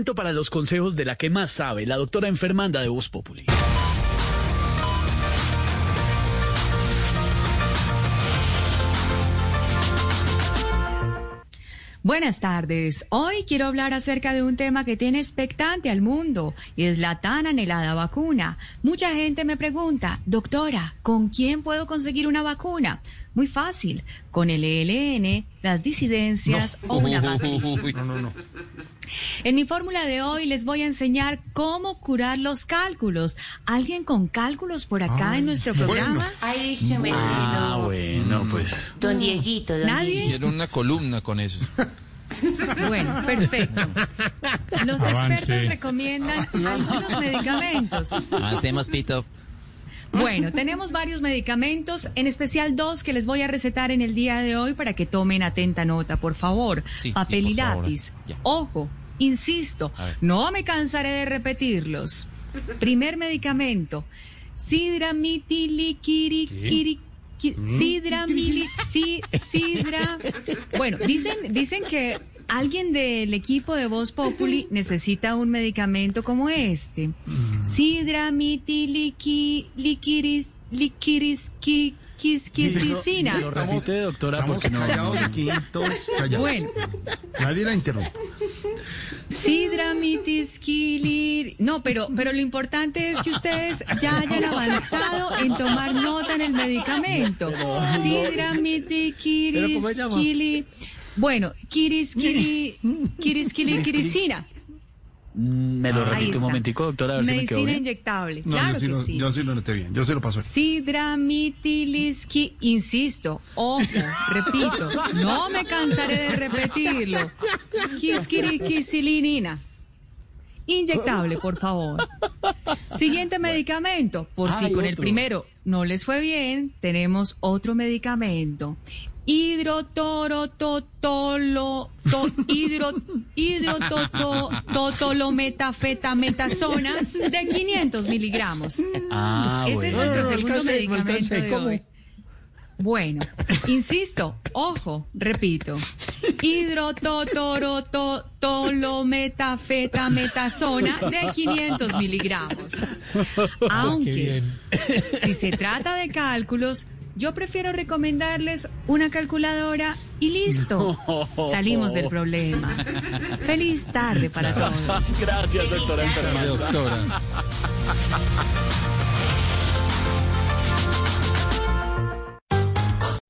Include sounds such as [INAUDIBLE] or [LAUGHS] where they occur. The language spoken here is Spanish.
Para los consejos de la que más sabe, la doctora enfermanda de Voz Populi. Buenas tardes. Hoy quiero hablar acerca de un tema que tiene expectante al mundo y es la tan anhelada vacuna. Mucha gente me pregunta, doctora, ¿con quién puedo conseguir una vacuna? Muy fácil, con el ELN, las disidencias o una [LAUGHS] vacuna. No, no, no. En mi fórmula de hoy les voy a enseñar cómo curar los cálculos. ¿Alguien con cálculos por acá en nuestro programa? Ay, se me Ah, bueno, pues. Don Dieguito, don ¿Nadie? Hicieron una columna con eso. [LAUGHS] Bueno, perfecto. Los expertos recomiendan algunos medicamentos. Hacemos pito. Bueno, tenemos varios medicamentos, en especial dos que les voy a recetar en el día de hoy para que tomen atenta nota, por favor. Sí, Papel sí, y por favor. lápiz. Ojo, insisto, no me cansaré de repetirlos. Primer medicamento, sidramitilikirikiri. Sidra, mili, si- sidra. Bueno, dicen, dicen que alguien del equipo de Voz Populi necesita un medicamento como este. Sidra, mitiliki, liquiris, liquiris, ki- quisquisicina. Lo repite, doctora, Estamos porque no. callados aquí, todos callados. Bueno, Nadie la interrumpe. Mitisquilir. No, pero, pero lo importante es que ustedes ya hayan [LAUGHS] avanzado en tomar nota en el medicamento. Sidra, mitikiri, Bueno, kirisquili, kirisquili, kirisina. Mm, Me lo Ahí repite un momento, doctora, a ver si me Medicina bien. inyectable. No, claro yo, sí que lo, sí. yo sí lo noté bien. Yo sí lo paso. Sidramitilisqui, insisto, ojo, repito, no me cansaré de repetirlo. Quisquiriquisilinina. Inyectable, por favor. [LAUGHS] Siguiente medicamento. Por si Hay con el primero no les fue bien, tenemos otro medicamento. Hidrotorototolo, to, hidro, hidrototolometafetametasona de 500 miligramos. Ah, Ese bueno. es nuestro segundo medicamento de hoy. Bueno, insisto, ojo, repito. Hidrototolometametasona de 500 miligramos. [LAUGHS] Aunque, [LAUGHS] si se trata de cálculos, yo prefiero recomendarles una calculadora y listo. Salimos del problema. Feliz tarde para [LAUGHS] todos. Gracias, doctora enfermanda. Doctora.